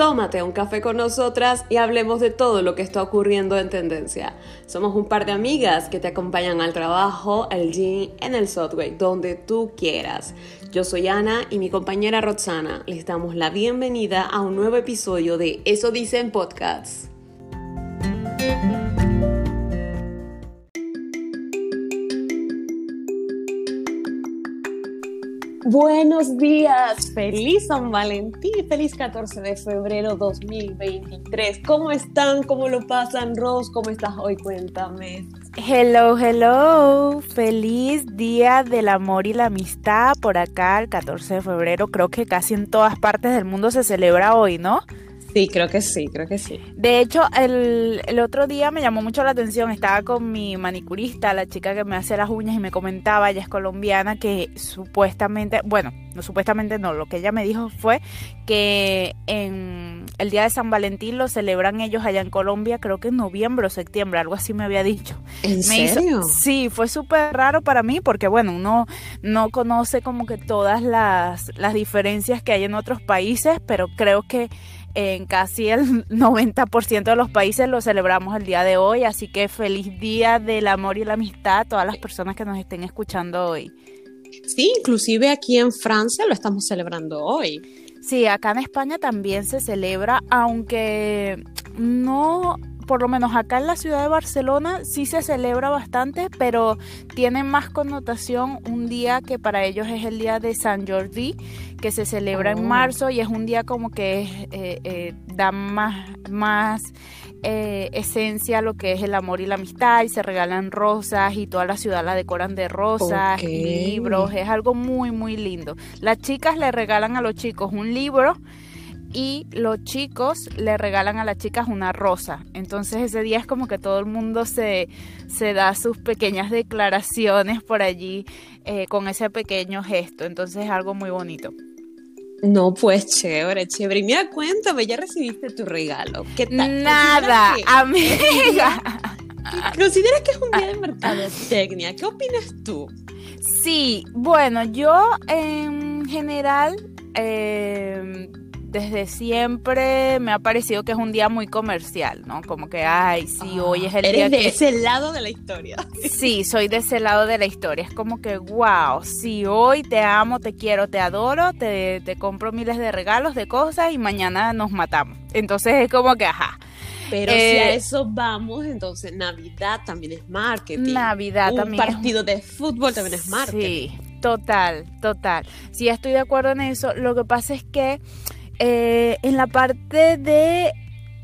tómate un café con nosotras y hablemos de todo lo que está ocurriendo en tendencia. Somos un par de amigas que te acompañan al trabajo, al gym, en el subway, donde tú quieras. Yo soy Ana y mi compañera Roxana. Les damos la bienvenida a un nuevo episodio de Eso Dicen Podcasts. Buenos días, feliz San Valentín, feliz 14 de febrero 2023. ¿Cómo están? ¿Cómo lo pasan, Ros? ¿Cómo estás hoy? Cuéntame. Hello, hello. Feliz día del amor y la amistad por acá el 14 de febrero. Creo que casi en todas partes del mundo se celebra hoy, ¿no? Sí, creo que sí, creo que sí. De hecho, el, el, otro día me llamó mucho la atención, estaba con mi manicurista, la chica que me hace las uñas y me comentaba, ella es colombiana, que supuestamente, bueno, no supuestamente no, lo que ella me dijo fue que en el día de San Valentín lo celebran ellos allá en Colombia, creo que en noviembre o septiembre, algo así me había dicho. ¿En serio? sí, fue súper raro para mí porque bueno, uno no conoce como que todas las, las diferencias que hay en otros países, pero creo que en casi el 90% de los países lo celebramos el día de hoy, así que feliz día del amor y la amistad a todas las personas que nos estén escuchando hoy. Sí, inclusive aquí en Francia lo estamos celebrando hoy. Sí, acá en España también se celebra, aunque no por lo menos acá en la ciudad de Barcelona sí se celebra bastante, pero tiene más connotación un día que para ellos es el día de San Jordi, que se celebra en Oh. marzo y es un día como que eh, eh, da más, más eh, esencia a lo que es el amor y la amistad y se regalan rosas y toda la ciudad la decoran de rosas Ok. y libros, es algo muy muy lindo. Las chicas le regalan a los chicos un libro y los chicos le regalan a las chicas una rosa. Entonces ese día es como que todo el mundo se, se da sus pequeñas declaraciones por allí eh, con ese pequeño gesto. Entonces es algo muy bonito. No, pues chévere, chévere. Y mira, cuéntame, ya recibiste tu regalo. ¿Qué tal? Nada, ¿Consideras amiga. ¿Consideras que es un día de mercadotecnia? ¿Qué opinas tú? Sí, bueno, yo en general, eh, desde siempre me ha parecido que es un día muy comercial, ¿no? Como que, ay, sí, hoy es el Eres día de que... ese lado de la historia. Sí, soy de ese lado de la historia. Es como que, wow, sí, hoy te amo, te quiero, te adoro, te, te compro miles de regalos, de cosas y mañana nos matamos. Entonces es como que, ajá, Pero si Eh, a eso vamos, entonces Navidad también es marketing. Navidad Un también. es- partido de fútbol también es marketing. Sí, total, total. Sí, estoy de acuerdo en eso. Lo que pasa es que eh, en la parte de...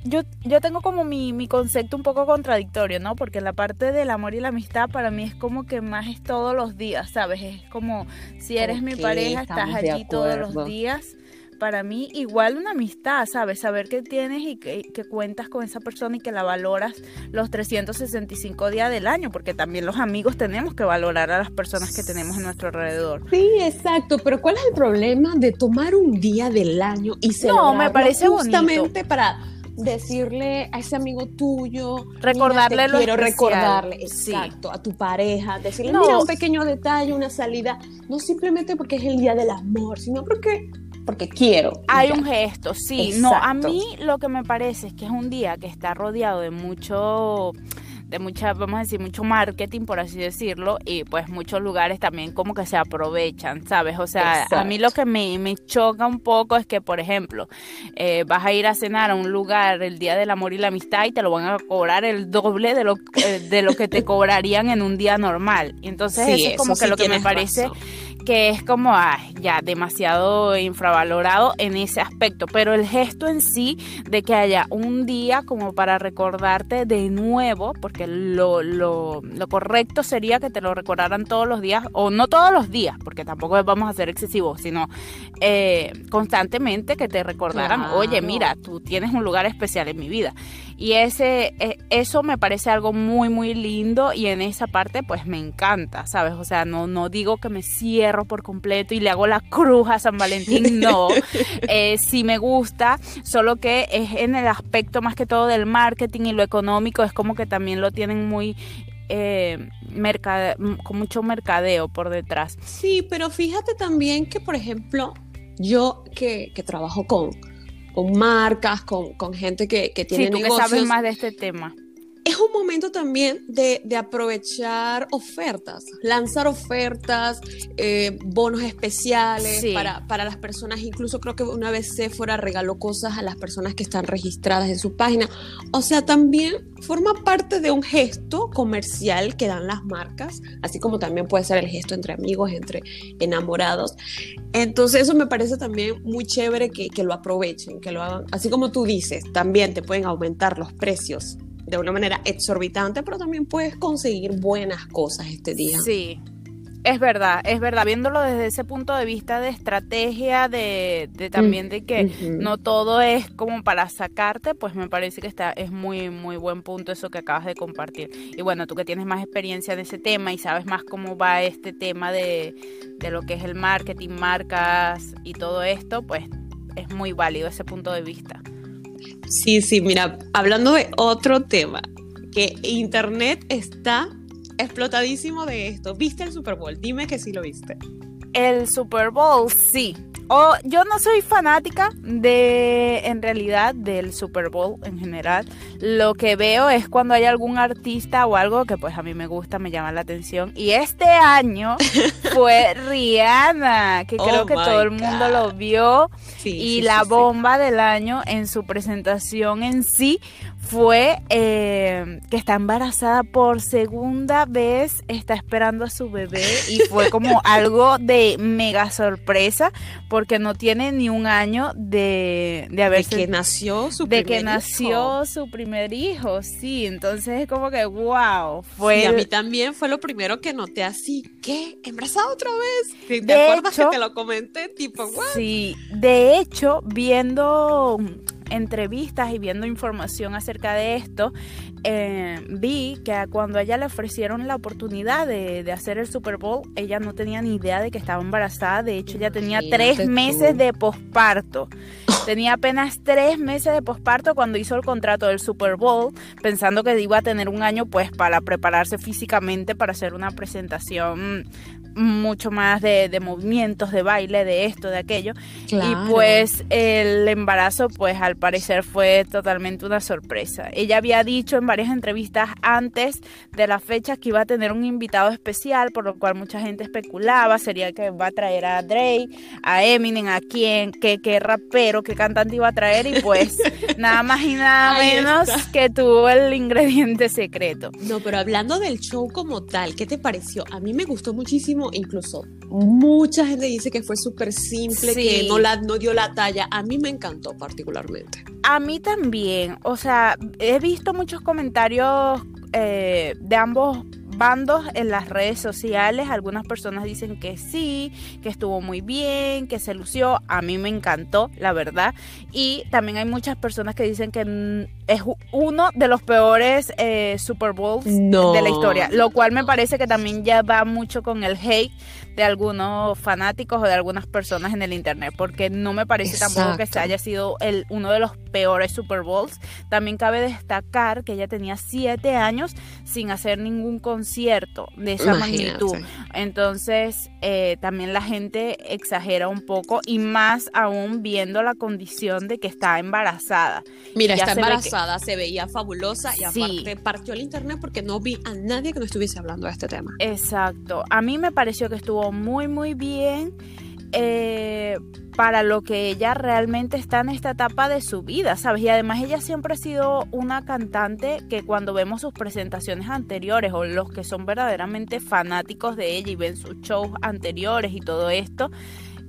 Yo, yo tengo como mi, mi concepto un poco contradictorio, ¿no? Porque la parte del amor y la amistad para mí es como que más es todos los días, ¿sabes? Es como si eres mi pareja, estás allí todos los días. Para mí igual una amistad, ¿sabes? Saber que tienes y que, que cuentas con esa persona y que la valoras los 365 días del año, porque también los amigos tenemos que valorar a las personas que tenemos en nuestro alrededor. Sí, exacto, pero ¿cuál es el problema de tomar un día del año y celebrarlo me parece justamente para decirle a ese amigo tuyo, Recordarle mira, te lo quiero especial. recordarle, Sí. exacto, a tu pareja, decirle, No. mira, un pequeño detalle, una salida, no simplemente porque es el día del amor, sino porque porque quiero. Hay ya. un gesto, sí. No, a mí lo que me parece es que es un día que está rodeado de mucho de mucha, vamos a decir, mucho marketing, por así decirlo, y pues muchos lugares también como que se aprovechan, ¿sabes? O sea, a mí lo que me, me choca un poco es que, por ejemplo, eh, vas a ir a cenar a un lugar el Día del Amor y la Amistad y te lo van a cobrar el doble de lo, eh, de lo que te cobrarían en un día normal. Entonces Sí, eso es como eso que sí lo que me parece razón. que es como ay, ya demasiado infravalorado en ese aspecto, pero el gesto en sí de que haya un día como para recordarte de nuevo, porque lo, lo, lo correcto sería que te lo recordaran todos los días, o no todos los días, porque tampoco vamos a ser excesivos, sino eh, constantemente que te recordaran, Claro. oye, mira, tú tienes un lugar especial en mi vida. Y ese, eh, eso me parece algo muy, muy lindo y en esa parte pues me encanta, ¿sabes? O sea, no, no digo que me cierro por completo y le hago la cruz a San Valentín, no. Eh, sí me gusta, solo que es en el aspecto más que todo del marketing y lo económico, es como que también lo tienen muy... Eh, mercade- con mucho mercadeo por detrás. Sí, pero fíjate también que, por ejemplo, yo que, que trabajo con, con marcas, con, con gente que, que tiene sí, tú negocios. que sabes más de este tema un momento también de, de aprovechar ofertas, lanzar ofertas, eh, bonos especiales Sí. para, para las personas. Incluso creo que una vez Sephora regaló cosas a las personas que están registradas en su página. O sea, también forma parte de un gesto comercial que dan las marcas, así como también puede ser el gesto entre amigos, entre enamorados. Entonces eso me parece también muy chévere que, que lo aprovechen, que lo hagan. Así como tú dices, también te pueden aumentar los precios de una manera exorbitante, pero también puedes conseguir buenas cosas este día. Sí, es verdad, es verdad. Viéndolo desde ese punto de vista de estrategia, de, de también de que no todo es como para sacarte, pues me parece que está es muy muy buen punto eso que acabas de compartir. Y bueno, tú que tienes más experiencia en ese tema y sabes más cómo va este tema de, de lo que es el marketing, marcas y todo esto, pues es muy válido ese punto de vista. Sí, sí, mira, hablando de otro tema, que Internet está explotadísimo de esto. ¿Viste el Super Bowl? Dime que sí lo viste. El Super Bowl, sí. O yo no soy fanática de, en realidad, del Super Bowl en general. Lo que veo es cuando hay algún artista o algo que pues a mí me gusta, me llama la atención. Y este año fue Rihanna, que creo Oh que my todo el mundo lo vio. Sí, Y sí, la sí. bomba del año en su presentación en sí fue eh, que está embarazada por segunda vez, está esperando a su bebé y fue como algo de mega sorpresa porque no tiene ni un año de, de De haberse... que nació su de primer que hijo. nació su primer hijo, sí, entonces es como que wow, fue Sí, a mí también fue lo primero que noté así, ¿qué? ¿Embarazada otra vez? ¿Te De acuerdas hecho- que te lo comenté? Tipo, ¿what? Sí, de hecho, viendo entrevistas y viendo información acerca de esto, eh, vi que cuando a ella le ofrecieron la oportunidad de, de hacer el Super Bowl, ella no tenía ni idea de que estaba embarazada. De hecho, ella tenía tres tú. meses de posparto. Tenía apenas tres meses de posparto cuando hizo el contrato del Super Bowl, pensando que iba a tener un año pues para prepararse físicamente para hacer una presentación mucho más de, de movimientos, de baile, de esto, de aquello. Claro. Y pues el embarazo, pues al parecer fue totalmente una sorpresa. Ella había dicho en varias entrevistas antes de la fecha que iba a tener un invitado especial, por lo cual mucha gente especulaba, sería que va a traer a Drake, a Eminem, a quién, qué, qué rapero, qué cantante iba a traer y pues nada más y nada menos que tuvo el ingrediente secreto. No, pero hablando del show como tal, ¿qué te pareció? A mí me gustó muchísimo, incluso mucha gente dice que fue súper simple, Sí. que no, la, no dio la talla. A mí me encantó particularmente. A mí también, o sea, he visto muchos comentarios eh, de ambos bandos en las redes sociales. Algunas personas dicen que sí, que estuvo muy bien, que se lució. A mí me encantó, la verdad. Y también hay muchas personas que dicen que mm, es uno de los peores eh, Super Bowls No. de la historia, lo cual me parece que también ya va mucho con el hate de algunos fanáticos o de algunas personas en el internet, porque no me parece tampoco que Exacto. se haya sido el, uno de los peores Super Bowls. También cabe destacar que ella tenía siete años sin hacer ningún concierto de esa Imagínate. magnitud. Entonces, eh, también la gente exagera un poco y más aún viendo la condición de que está embarazada. Mira, está se ve que- embarazada, se veía fabulosa y Sí. aparte partió el internet porque no vi a nadie que no estuviese hablando de este tema. Exacto. A mí me pareció que estuvo muy, muy bien eh, para lo que ella realmente está en esta etapa de su vida, ¿sabes? Y además ella siempre ha sido una cantante que cuando vemos sus presentaciones anteriores o los que son verdaderamente fanáticos de ella y ven sus shows anteriores y todo esto,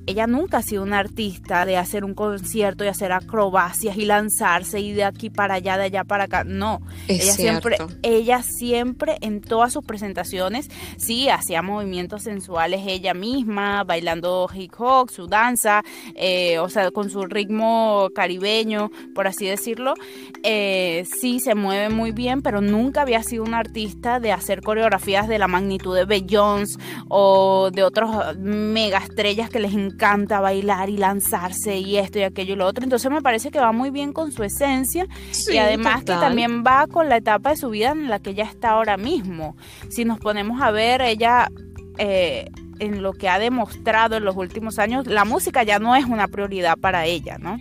ella nunca ha sido una artista de hacer un concierto y hacer acrobacias y lanzarse y de aquí para allá, de allá para acá. No, Es ella siempre, ella siempre en todas sus presentaciones, sí, hacía movimientos sensuales ella misma, bailando hip hop, su danza, eh, o sea, con su ritmo caribeño, por así decirlo. Eh, sí, se mueve muy bien, pero nunca había sido una artista de hacer coreografías de la magnitud de Beyoncé o de otros mega estrellas que les encanta bailar y lanzarse y esto y aquello y lo otro. Entonces me parece que va muy bien con su esencia Sí, y además total. que también va con la etapa de su vida en la que ella está ahora mismo. Si nos ponemos a ver, ella eh, en lo que ha demostrado en los últimos años, la música ya no es una prioridad para ella, ¿no?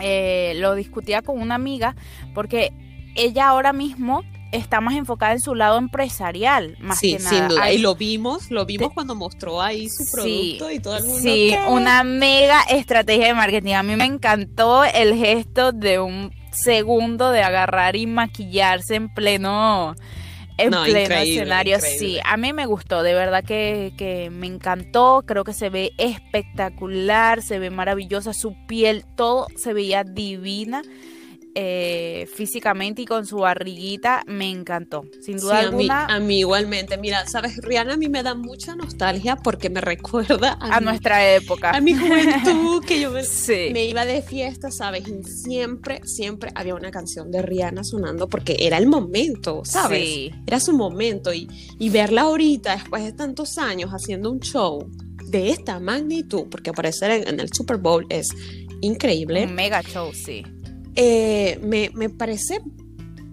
eh, lo discutía con una amiga porque ella ahora mismo está más enfocada en su lado empresarial, más sí, que nada. sin duda. Hay- Y lo vimos, lo vimos cuando mostró ahí su Sí, producto y todo el mundo. Sí, ¿qué? una mega estrategia de marketing. A mí me encantó el gesto de un segundo de agarrar y maquillarse en pleno en No, pleno increíble, escenario. increíble. Sí, a mí me gustó, de verdad que, que me encantó. Creo que se ve espectacular, se ve maravillosa, su piel, todo se veía divina. Eh, físicamente y con su barriguita me encantó sin Sí, duda a, mí, alguna a mí igualmente. Mira, sabes, Rihanna a mí me da mucha nostalgia porque me recuerda a, a mi, nuestra época a mi juventud, que yo me, sí me iba de fiesta, ¿sabes? Y siempre, siempre había una canción de Rihanna sonando porque era el momento, ¿sabes? Sí. Era su momento y, y verla ahorita, después de tantos años, haciendo un show de esta magnitud, porque aparecer en, en el Super Bowl es increíble, Un mega show, sí. Eh, me, me parece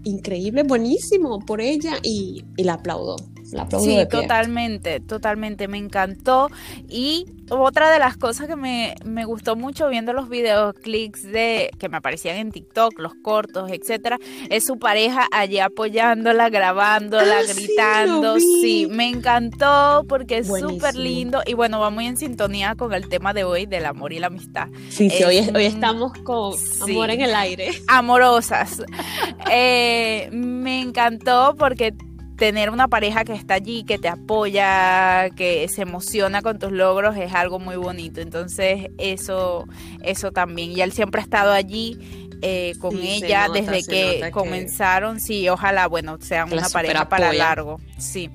increíble, buenísimo por ella y, y la aplaudo. La Sí, de pie. totalmente, totalmente, me encantó. Y otra de las cosas que me, me gustó mucho viendo los videoclips de que me aparecían en TikTok, los cortos, etcétera, es su pareja allí apoyándola, grabándola, Ah, gritando. Sí, me encantó porque es súper lindo. Y bueno, va muy en sintonía con el tema de hoy del amor y la amistad. Sí, sí, hoy, es- hoy un- estamos con sí. amor en el aire. amorosas. Eh, me encantó porque tener una pareja que está allí, que te apoya, que se emociona con tus logros es algo muy bonito. Entonces eso, eso también. Y él siempre ha estado allí. eh, con Sí, ella nota, desde que comenzaron, sí, ojalá, bueno, sean una pareja para largo, sí.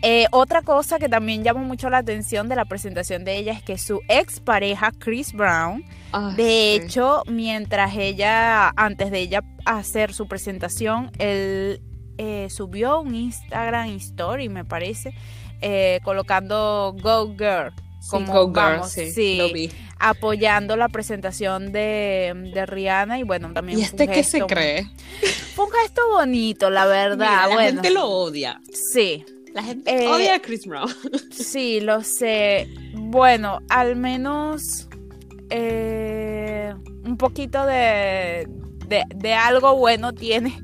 Eh, otra cosa que también llamó mucho la atención de la presentación de ella es que su ex pareja, Chris Brown, Ay, de sí. hecho, mientras ella, antes de ella hacer su presentación, él eh, subió un Instagram Story, me parece, eh, colocando Go Girl, Sí, como Go Girl, vamos, sí, sí, lo vi. apoyando la presentación de, de Rihanna y bueno, también ¿Y este qué se cree? Fue un gesto bonito, la verdad, Mira, la bueno, gente lo odia. sí. La gente Eh, odia a Chris Brown. Sí, lo sé. Bueno, al menos eh, un poquito de, de, de algo bueno tiene,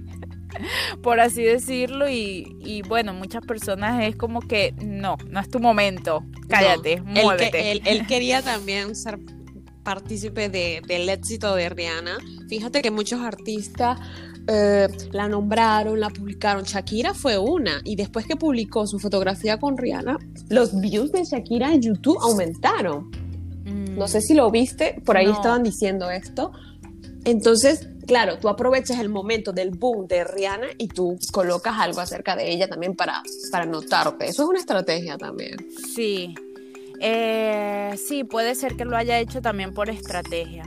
por así decirlo. Y, y bueno, muchas personas es como que no, no es tu momento. Cállate, No, él que- muévete. Él, él quería también ser partícipe de- del éxito de Rihanna. Fíjate que muchos artistas eh, la nombraron, la publicaron. Shakira fue una. Y después que publicó su fotografía con Rihanna, los views de Shakira en YouTube aumentaron. Mm, No sé si lo viste, por ahí No. estaban diciendo esto. Entonces, claro, tú aprovechas el momento del boom de Rihanna y tú colocas algo acerca de ella también para, para notarte. Eso es una estrategia también. Sí. Eh, sí, puede ser que lo haya hecho también por estrategia.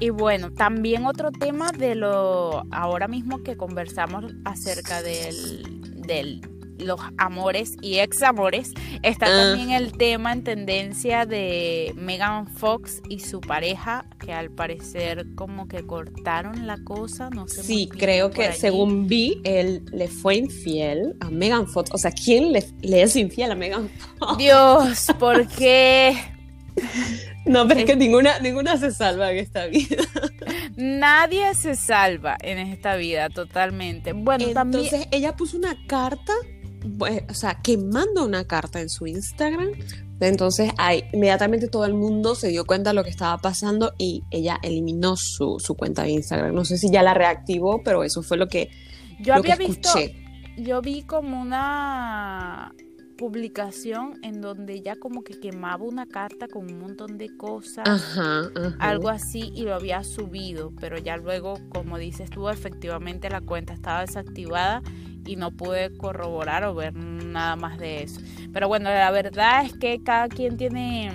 Y bueno, también otro tema de lo ahora mismo que conversamos acerca del, del los amores y examores, está Ah. también el tema en tendencia de Megan Fox y su pareja, que al parecer como que cortaron la cosa, no sé. Sí, creo que allí. según vi, él le fue infiel a Megan Fox. O sea, ¿quién le, le es infiel a Megan Fox? Dios, ¿por qué? No, pero es Es- que ninguna, ninguna se salva en esta vida. Nadie se salva en esta vida totalmente. Bueno, también Entonces, ella puso una carta, pues, o sea, quemando una carta en su Instagram. Entonces, ahí, inmediatamente todo el mundo se dio cuenta de lo que estaba pasando y ella eliminó su, su cuenta de Instagram. No sé si ya la reactivó, pero eso fue lo que, yo lo que había visto, yo vi como una publicación en donde ella como que quemaba una carta con un montón de cosas. Ajá, ajá. Algo así y lo había subido, pero ya luego, como dices tú, efectivamente la cuenta estaba desactivada y no pude corroborar o ver nada más de eso. Pero bueno, la verdad es que cada quien tiene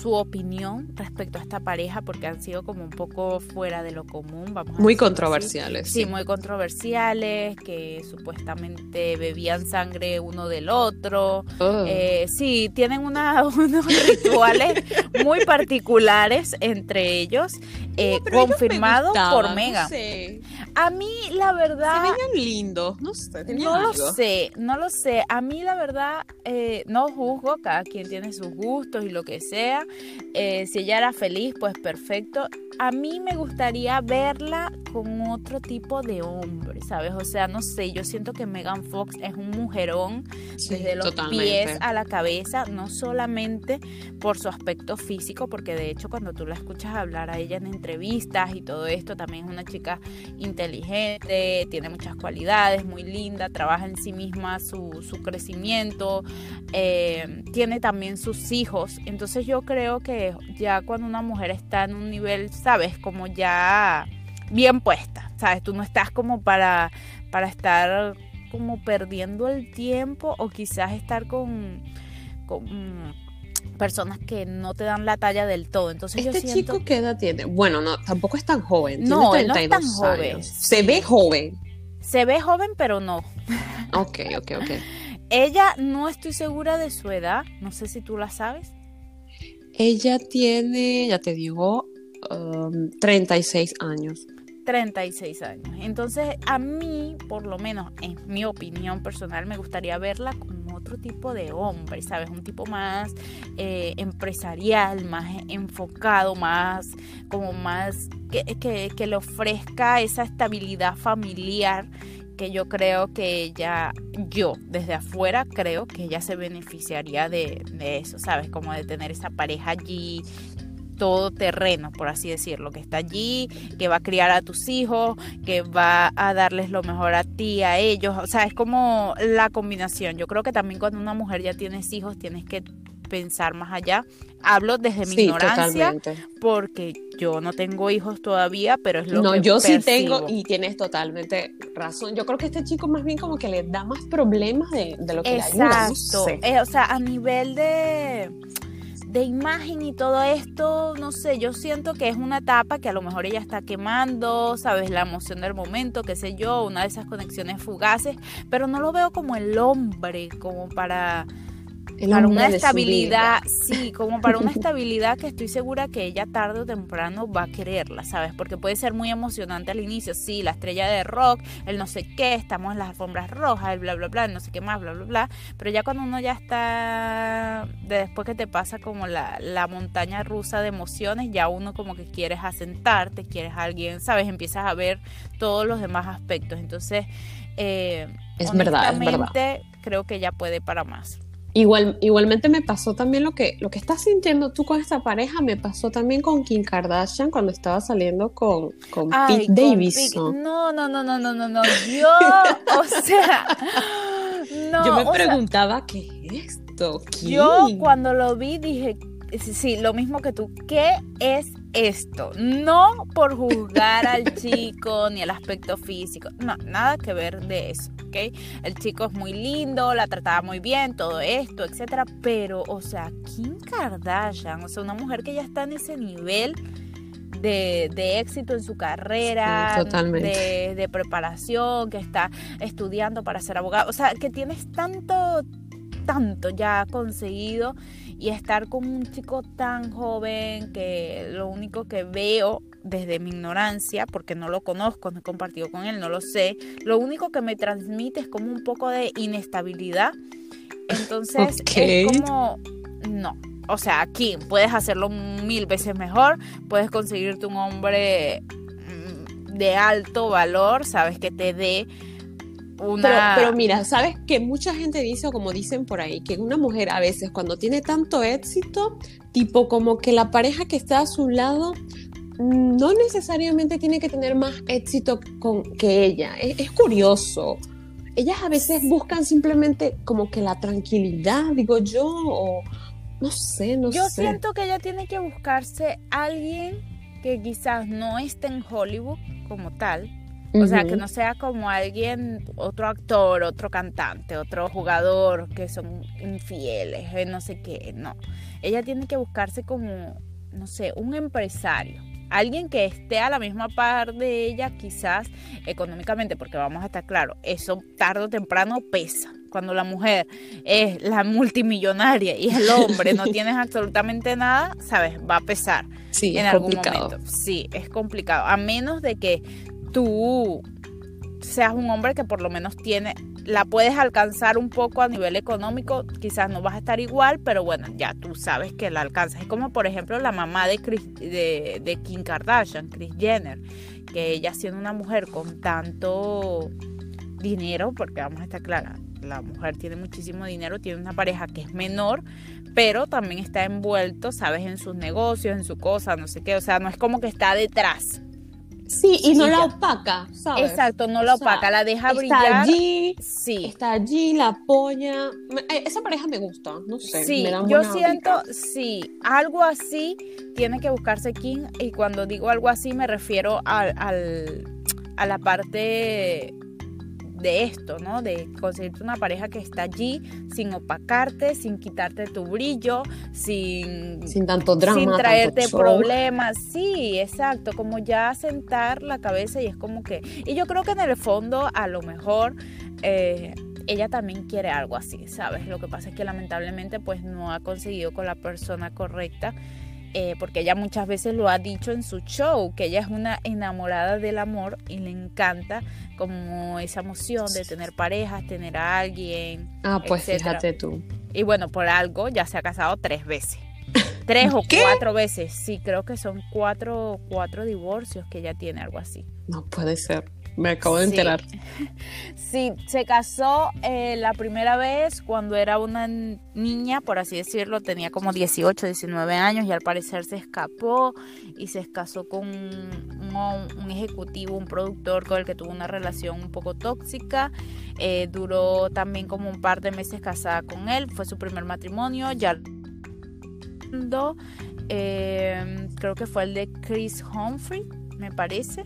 su opinión respecto a esta pareja porque han sido como un poco fuera de lo común, vamos Muy controversiales. Sí, muy controversiales, que supuestamente bebían sangre uno del otro. Oh. Eh, sí, tienen una- unos rituales muy particulares entre ellos, eh, Pero ellos me confirmado gustaban, por no sé. A mí, la Se verdad, veían lindos, no sé, no lo sé, no lo sé. A mí, la verdad, eh, no juzgo, cada quien tiene sus gustos y lo que sea. Eh, si ella era feliz, pues perfecto. A mí me gustaría verla con otro tipo de hombre, ¿sabes? O sea, no sé, yo siento que Megan Fox es un mujerón desde los pies a la cabeza, no solamente por su aspecto físico, porque de hecho cuando tú la escuchas hablar a ella en entrevistas y todo esto, también es una chica inteligente, tiene muchas cualidades, muy linda, trabaja en sí misma su, su crecimiento, eh, tiene también sus hijos, entonces yo creo que ya cuando una mujer está en un nivel, sabes, como ya bien puesta, sabes, tú no estás como para, para estar como perdiendo el tiempo o quizás estar con, con personas que no te dan la talla del todo. Entonces este yo siento... chico qué edad tiene? Bueno, no, tampoco es tan joven. No, él no es tan joven. Se ve joven. Se ve joven, pero no. Ok, ok, ok. Ella no estoy segura de su edad, no sé si tú la sabes. Ella tiene, ya te digo, 36 um, años. 36 años. Entonces, a mí, por lo menos en mi opinión personal, me gustaría verla como otro tipo de hombre, ¿sabes? Un tipo más eh, empresarial, más enfocado, más, como más, que le ofrezca esa estabilidad familiar que yo creo que ella, yo desde afuera creo que ella se beneficiaría de, de, eso, ¿sabes? Como de tener esa pareja allí todo terreno, por así decirlo, que está allí, que va a criar a tus hijos, que va a darles lo mejor a ti, a ellos. O sea, es como la combinación. Yo creo que también cuando una mujer ya tienes hijos, tienes que pensar más allá. Hablo desde mi ignorancia, porque yo no tengo hijos todavía, pero es lo no, que No, yo sí tengo y tienes totalmente razón. Yo creo que este chico más bien como que le da más problemas de, lo que Exacto. le ayuda. Exacto. Eh, o sea, a nivel de de imagen y todo esto, no sé, yo siento que es una etapa que a lo mejor ella está quemando, sabes, la emoción del momento, qué sé yo, una de esas conexiones fugaces, pero no lo veo como el hombre, como para para una estabilidad, sí, como para una estabilidad que estoy segura que ella tarde o temprano va a quererla, ¿sabes? Porque puede ser muy emocionante al inicio, sí, la estrella de rock, el no sé qué, estamos en las alfombras rojas, el bla, bla, bla, el no sé qué más, bla, bla, bla, pero ya cuando uno ya está, después que te pasa como la, la montaña rusa de emociones, ya uno como que quieres asentarte, quieres a alguien, ¿sabes? Empiezas a ver todos los demás aspectos, entonces... Eh, es verdad, es verdad. Creo que ya puede para más. Igual, igualmente me pasó también lo que, lo que estás sintiendo tú con esta pareja, me pasó también con Kim Kardashian cuando estaba saliendo con, con Pete Davidson. No, no, no, no, no, no, no. Yo, o sea, no. Yo me preguntaba, ¿qué es esto? Yo cuando lo vi dije, sí, lo mismo que tú, ¿qué es esto? No por juzgar al chico ni el aspecto físico, no, nada que ver de eso, ¿ok? El chico es muy lindo, la trataba muy bien, todo esto, etcétera, pero, o sea, Kim Kardashian, o sea, una mujer que ya está en ese nivel de, de, éxito en su carrera, de, de, preparación, que está estudiando para ser abogado. O sea, que tienes tanto, tanto ya conseguido y estar con un chico tan joven que lo único que veo desde mi ignorancia, porque no lo conozco, no he compartido con él, no lo sé, lo único que me transmite es como un poco de inestabilidad. Entonces es como, no, o sea, aquí puedes hacerlo mil veces mejor, puedes conseguirte un hombre mm, de alto valor, sabes, que te dé pero, mira, ¿sabes? Que mucha gente dice, o como dicen por ahí, que una mujer a veces cuando tiene tanto éxito, tipo como que la pareja que está a su lado no necesariamente tiene que tener más éxito con, que ella. Es, curioso. Ellas a veces buscan simplemente como que la tranquilidad, digo yo, o no sé, no yo sé. Yo siento que ella tiene que buscarse alguien que quizás no esté en Hollywood como tal, o sea, que no sea como alguien, otro actor, otro cantante, otro jugador que son infieles, eh, no sé qué, no. Ella tiene que buscarse como, no sé, un empresario. Alguien que esté a la misma par de ella, quizás económicamente, porque vamos a estar claros, eso tarde o temprano pesa. Cuando la mujer es la multimillonaria y el hombre no tienes absolutamente nada, sabes, va a pesar sí, en algún momento. Sí, es complicado. A menos de que tú seas un hombre que por lo menos tiene la puedes alcanzar un poco a nivel económico, quizás no vas a estar igual, pero bueno, ya tú sabes que la alcanzas. Es como por ejemplo la mamá de, de, de Kim Kardashian, Kris Jenner, que ella siendo una mujer con tanto dinero, porque vamos a estar clara, la mujer tiene muchísimo dinero, tiene una pareja que es menor, pero también está envuelto, sabes, en sus negocios, en su cosa, no sé qué, o sea, no es como que está detrás. Sí, y no la opaca, ¿sabes? Exacto, no la opaca, la deja brillar. Está allí, sí. Está allí, la apoya. Eh, esa pareja me gusta, no sé. Sí, yo siento, sí, algo así tiene que buscarse King, y cuando digo algo así me refiero al, al a la parte de esto, ¿no? De conseguirte una pareja que está allí sin opacarte, sin quitarte tu brillo, sin, sin tanto drama, sin traerte problemas. Sí, exacto, como ya sentar la cabeza y es como que... Y yo creo que en el fondo a lo mejor... Eh, ella también quiere algo así, ¿sabes? Lo que pasa es que lamentablemente pues no ha conseguido con la persona correcta eh, porque ella muchas veces lo ha dicho en su show, que ella es una enamorada del amor y le encanta como esa emoción de tener parejas, tener a alguien. Ah, pues fíjate tú. Y bueno, por algo ya se ha casado tres veces. Tres o cuatro veces. Sí, creo que son cuatro, cuatro divorcios que ella tiene, algo así. No puede ser. Me acabo de enterar. Sí, se casó eh, la primera vez cuando era una niña, por así decirlo, tenía como 18, 19 años y al parecer se escapó y se casó con un, ejecutivo, un productor con el que tuvo una relación un poco tóxica. Eh, duró también como un par de meses casada con él, fue su primer matrimonio. Ya eh, creo que fue el de Chris Humphrey, me parece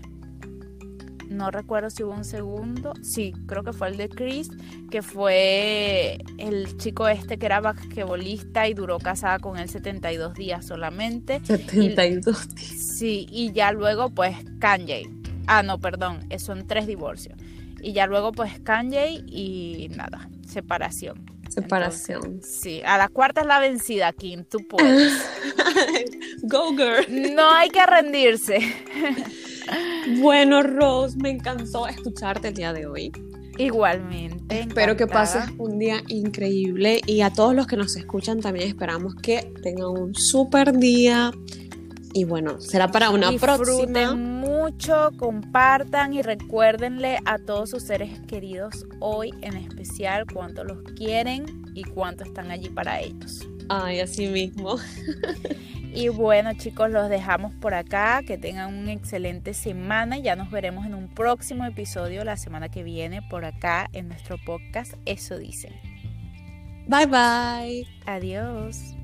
no recuerdo si hubo un segundo, sí, creo que fue el de Chris, que fue el chico este que era basquetbolista y duró casada con él 72 días solamente. 72 días. Sí, y ya luego pues Kanye. Ah, no, perdón, son tres divorcios. Y ya luego pues Kanye y nada, separación. Separación. sí, a la cuarta es la vencida, Kim, tú puedes. Go girl. No hay que rendirse. Bueno, Rose, me encantó escucharte el día de hoy. Igualmente. Espero que pases un día increíble y a todos los que nos escuchan también esperamos que tengan un súper día. Y bueno, será para una Disfruten próxima. mucho, compartan y recuérdenle a todos sus seres queridos hoy en especial cuánto los quieren y cuánto están allí para ellos. Ay, así mismo. Y bueno chicos, los dejamos por acá. Que tengan una excelente semana. Ya nos veremos en un próximo episodio la semana que viene por acá en nuestro podcast. Eso dicen. Bye bye. Adiós.